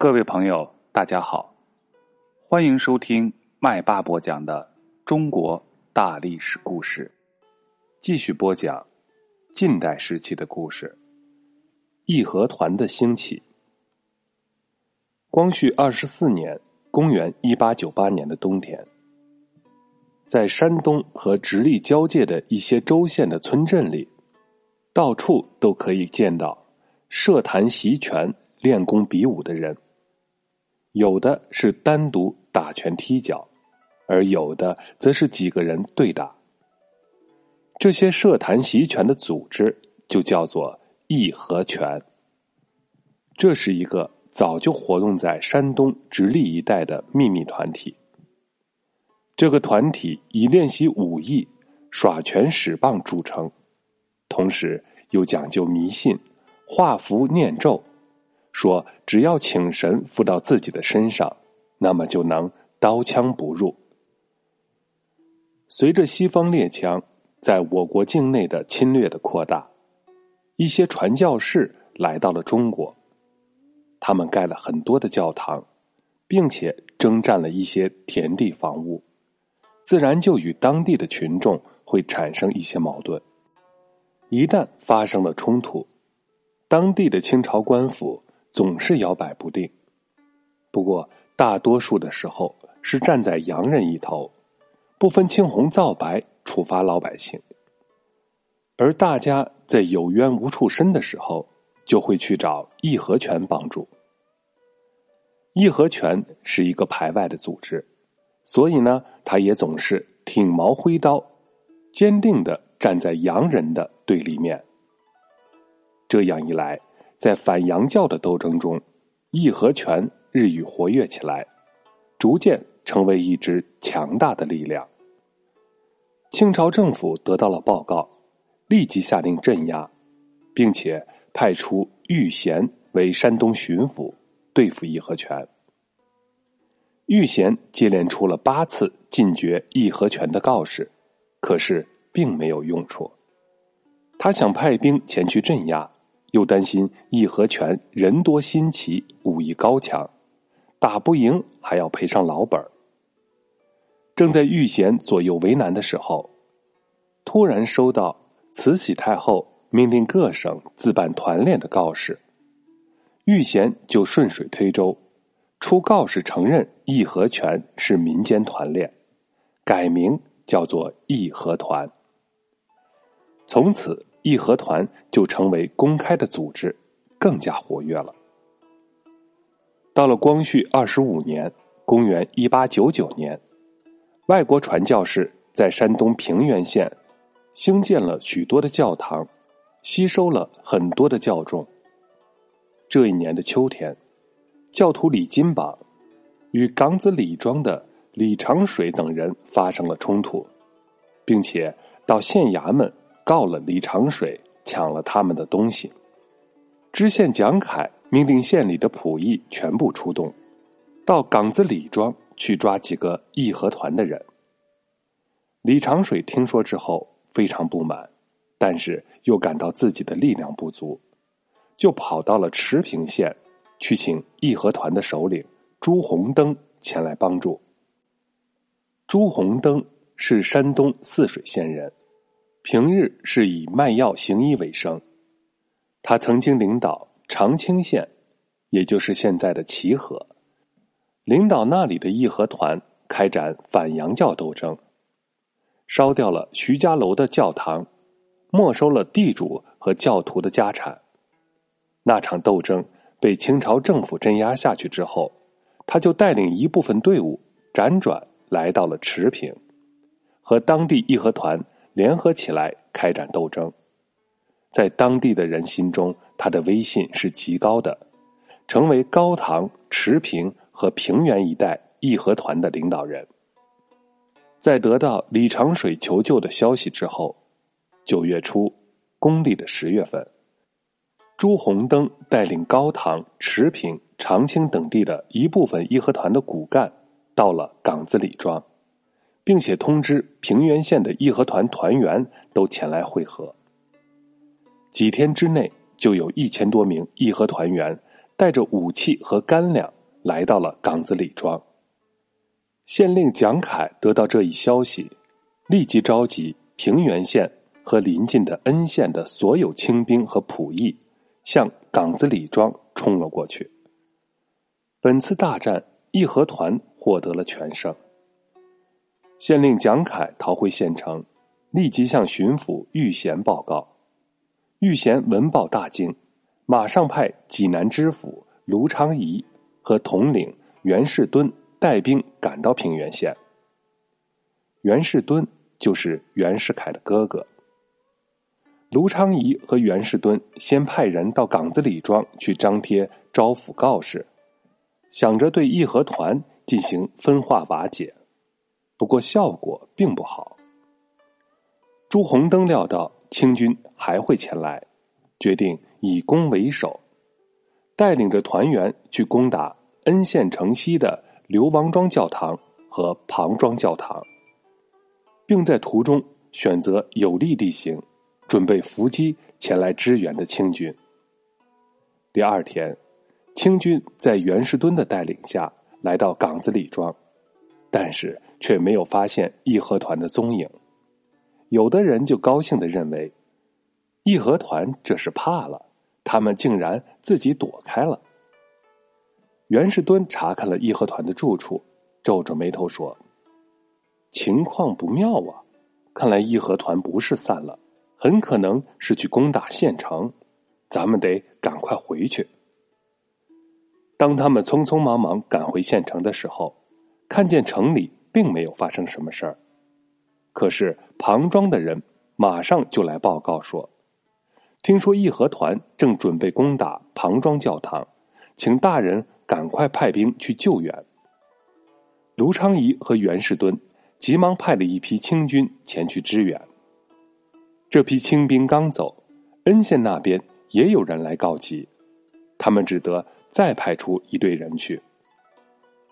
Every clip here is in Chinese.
各位朋友，大家好，欢迎收听麦巴播讲的中国大历史故事。继续播讲近代时期的故事。义和团的兴起。光绪二十四年（公元一八九八年的冬天），在山东和直隶交界的一些州县的村镇里，到处都可以见到设坛习拳、练功比武的人。有的是单独打拳踢脚，而有的则是几个人对打。这些设坛习拳的组织就叫做义和拳。这是一个早就活动在山东直隶一带的秘密团体。这个团体以练习武艺、耍拳使棒著称，同时又讲究迷信、画符念咒。说：“只要请神附到自己的身上，那么就能刀枪不入。”随着西方列强在我国境内的侵略的扩大，一些传教士来到了中国，他们盖了很多的教堂，并且征占了一些田地房屋，自然就与当地的群众会产生一些矛盾。一旦发生了冲突，当地的清朝官府。总是摇摆不定，不过大多数的时候是站在洋人一头，不分青红皂白处罚老百姓。而大家在有冤无处伸的时候，就会去找义和拳帮助。义和拳是一个排外的组织，所以呢，他也总是挺矛挥刀，坚定的站在洋人的对立面。这样一来。在反洋教的斗争中，义和拳日益活跃起来，逐渐成为一支强大的力量。清朝政府得到了报告，立即下令镇压，并且派出玉贤为山东巡抚，对付义和拳。玉贤接连出了八次禁绝义和拳的告示，可是并没有用处。他想派兵前去镇压。又担心义和拳人多心齐，武艺高强，打不赢还要赔上老本儿正在玉贤左右为难的时候，突然收到慈禧太后命令各省自办团练的告示，玉贤就顺水推舟，出告示承认义和拳是民间团练，改名叫做义和团。从此。义和团就成为公开的组织，更加活跃了。到了光绪二十五年（公元一八九九年），外国传教士在山东平原县兴建了许多的教堂，吸收了很多的教众。这一年的秋天，教徒李金榜与港子李庄的李长水等人发生了冲突，并且到县衙门。告了李长水，抢了他们的东西。知县蒋凯命令县里的仆役全部出动，到岗子李庄去抓几个义和团的人。李长水听说之后非常不满，但是又感到自己的力量不足，就跑到了池平县，去请义和团的首领朱红灯前来帮助。朱红灯是山东泗水县人。平日是以卖药行医为生，他曾经领导长清县，也就是现在的齐河，领导那里的义和团开展反洋教斗争，烧掉了徐家楼的教堂，没收了地主和教徒的家产。那场斗争被清朝政府镇压下去之后，他就带领一部分队伍辗转来到了池平，和当地义和团。联合起来开展斗争，在当地的人心中，他的威信是极高的，成为高唐、池平和平原一带义和团的领导人。在得到李长水求救的消息之后，九月初，公历的十月份，朱红灯带领高唐、池平、长清等地的一部分义和团的骨干，到了岗子李庄。并且通知平原县的义和团团员都前来会合。几天之内，就有一千多名义和团员带着武器和干粮来到了岗子里庄。县令蒋凯得到这一消息，立即召集平原县和邻近的恩县的所有清兵和仆役，向岗子里庄冲了过去。本次大战，义和团获得了全胜。县令蒋凯逃回县城，立即向巡抚玉贤报告。玉贤闻报大惊，马上派济南知府卢昌仪和统领袁世敦带兵赶到平原县。袁世敦就是袁世凯的哥哥。卢昌仪和袁世敦先派人到岗子里庄去张贴招抚告示，想着对义和团进行分化瓦解，不过效果并不好。朱红灯料到。清军还会前来，决定以攻为守，带领着团员去攻打恩县城西的刘王庄教堂和庞庄教堂，并在途中选择有利地形，准备伏击前来支援的清军。第二天，清军在袁世敦的带领下来到岗子里庄，但是却没有发现义和团的踪影。有的人就高兴的认为，义和团这是怕了，他们竟然自己躲开了。袁世敦查看了义和团的住处，皱着眉头说：“情况不妙啊！看来义和团不是散了，很可能是去攻打县城，咱们得赶快回去。”当他们匆匆忙忙赶回县城的时候，看见城里并没有发生什么事儿。可是庞庄的人马上就来报告说，听说义和团正准备攻打庞庄教堂，请大人赶快派兵去救援。卢昌仪和袁世敦急忙派了一批清军前去支援。这批清兵刚走，恩县那边也有人来告急，他们只得再派出一队人去。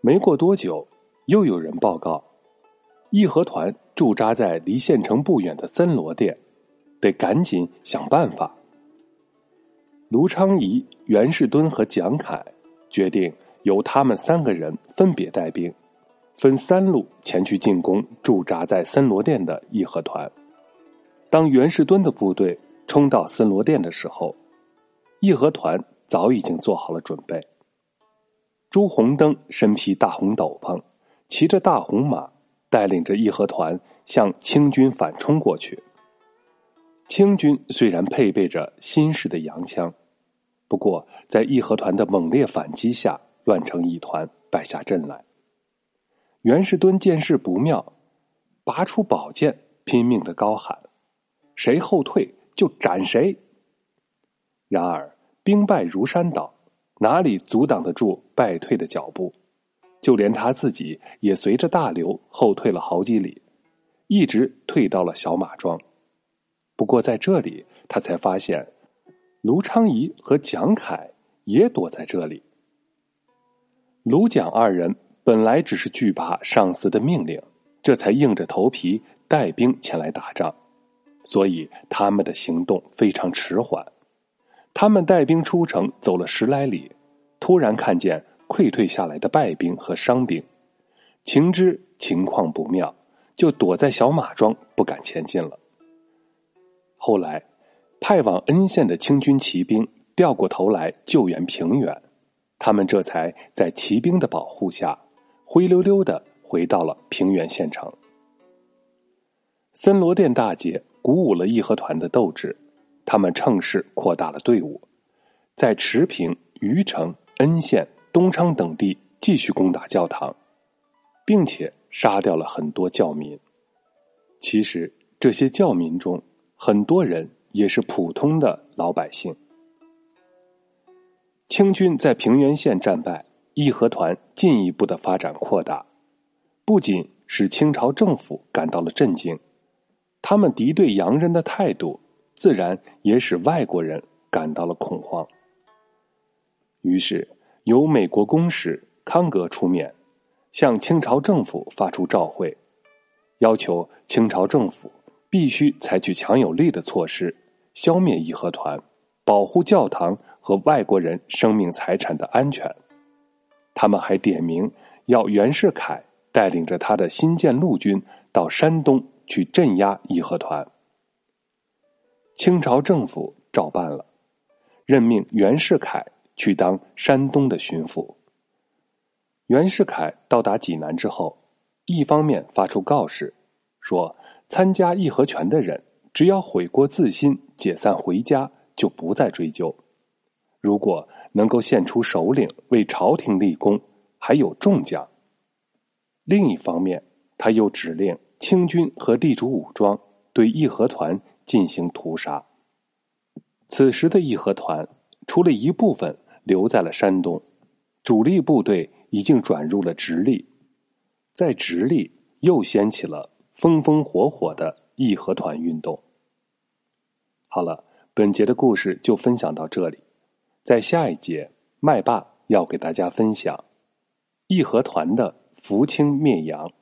没过多久，又有人报告。义和团驻扎在离县城不远的森罗店，得赶紧想办法。卢昌仪、袁世敦和蒋凯决定由他们三个人分别带兵，分三路前去进攻驻扎在森罗店的义和团。当袁世敦的部队冲到森罗店的时候，义和团早已经做好了准备。朱红灯身披大红斗篷，骑着大红马。带领着义和团向清军反冲过去。清军虽然配备着新式的洋枪，不过在义和团的猛烈反击下，乱成一团，败下阵来。袁世敦见势不妙，拔出宝剑，拼命的高喊：“谁后退就斩谁！”然而兵败如山倒，哪里阻挡得住败退的脚步？就连他自己也随着大流后退了好几里，一直退到了小马庄。不过在这里，他才发现卢昌仪和蒋凯也躲在这里。卢蒋二人本来只是惧怕上司的命令，这才硬着头皮带兵前来打仗，所以他们的行动非常迟缓。他们带兵出城，走了十来里，突然看见。溃退下来的败兵和伤兵，情知情况不妙，就躲在小马庄，不敢前进了。后来，派往恩县的清军骑兵掉过头来救援平原，他们这才在骑兵的保护下，灰溜溜的回到了平原县城。森罗殿大捷鼓舞了义和团的斗志，他们乘势扩大了队伍，在池平、虞城、恩县。东昌等地继续攻打教堂，并且杀掉了很多教民。其实这些教民中，很多人也是普通的老百姓。清军在平原县战败，义和团进一步的发展扩大，不仅使清朝政府感到了震惊，他们敌对洋人的态度，自然也使外国人感到了恐慌。于是。由美国公使康格出面，向清朝政府发出照会，要求清朝政府必须采取强有力的措施，消灭义和团，保护教堂和外国人生命财产的安全。他们还点名要袁世凯带领着他的新建陆军到山东去镇压义和团。清朝政府照办了，任命袁世凯去当山东的巡抚。袁世凯到达济南之后，一方面发出告示，说参加义和拳的人只要悔过自新、解散回家，就不再追究。如果能够献出首领为朝廷立功，还有重奖。另一方面，他又指令清军和地主武装对义和团进行屠杀。此时的义和团，除了一部分留在了山东，主力部队已经转入了直隶，在直隶又掀起了风风火火的义和团运动。好了，本节的故事就分享到这里。在下一节，麦霸要给大家分享义和团的扶清灭洋。